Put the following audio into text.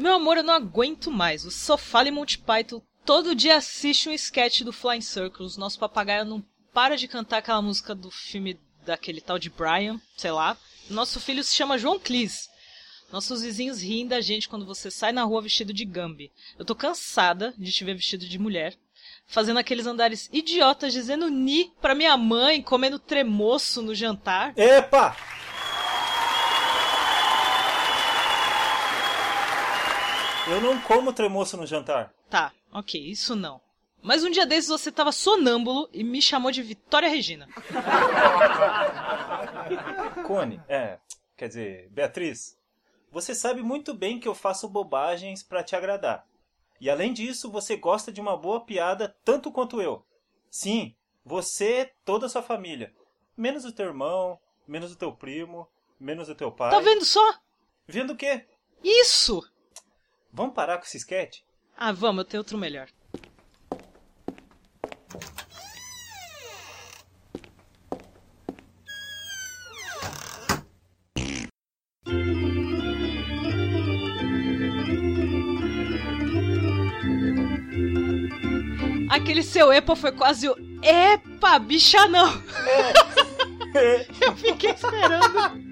Meu amor, eu não aguento mais. O Sofá e Monty Python todo dia assiste um sketch do Flying Circles. Nosso papagaio não para de cantar aquela música do filme daquele tal de Brian, sei lá. Nosso filho se chama João Clis. Nossos vizinhos riem da gente quando você sai na rua vestido de Gambi. Eu tô cansada de te ver vestido de mulher, fazendo aqueles andares idiotas dizendo ni pra minha mãe, comendo tremoço no jantar. Epa! Eu não como tremoço no jantar. Tá, ok, isso não. Mas um dia desses você tava sonâmbulo e me chamou de Vitória Regina. Cone, é, quer dizer, Beatriz, você sabe muito bem que eu faço bobagens para te agradar. E além disso, você gosta de uma boa piada tanto quanto eu. Sim, você, toda a sua família. Menos o teu irmão, menos o teu primo, menos o teu pai. Tá vendo só? Vendo o quê? Isso! Vamos parar com esse sketch? Ah, vamos, eu tenho outro melhor. Aquele seu epa foi quase o epa, bicha não. eu fiquei esperando.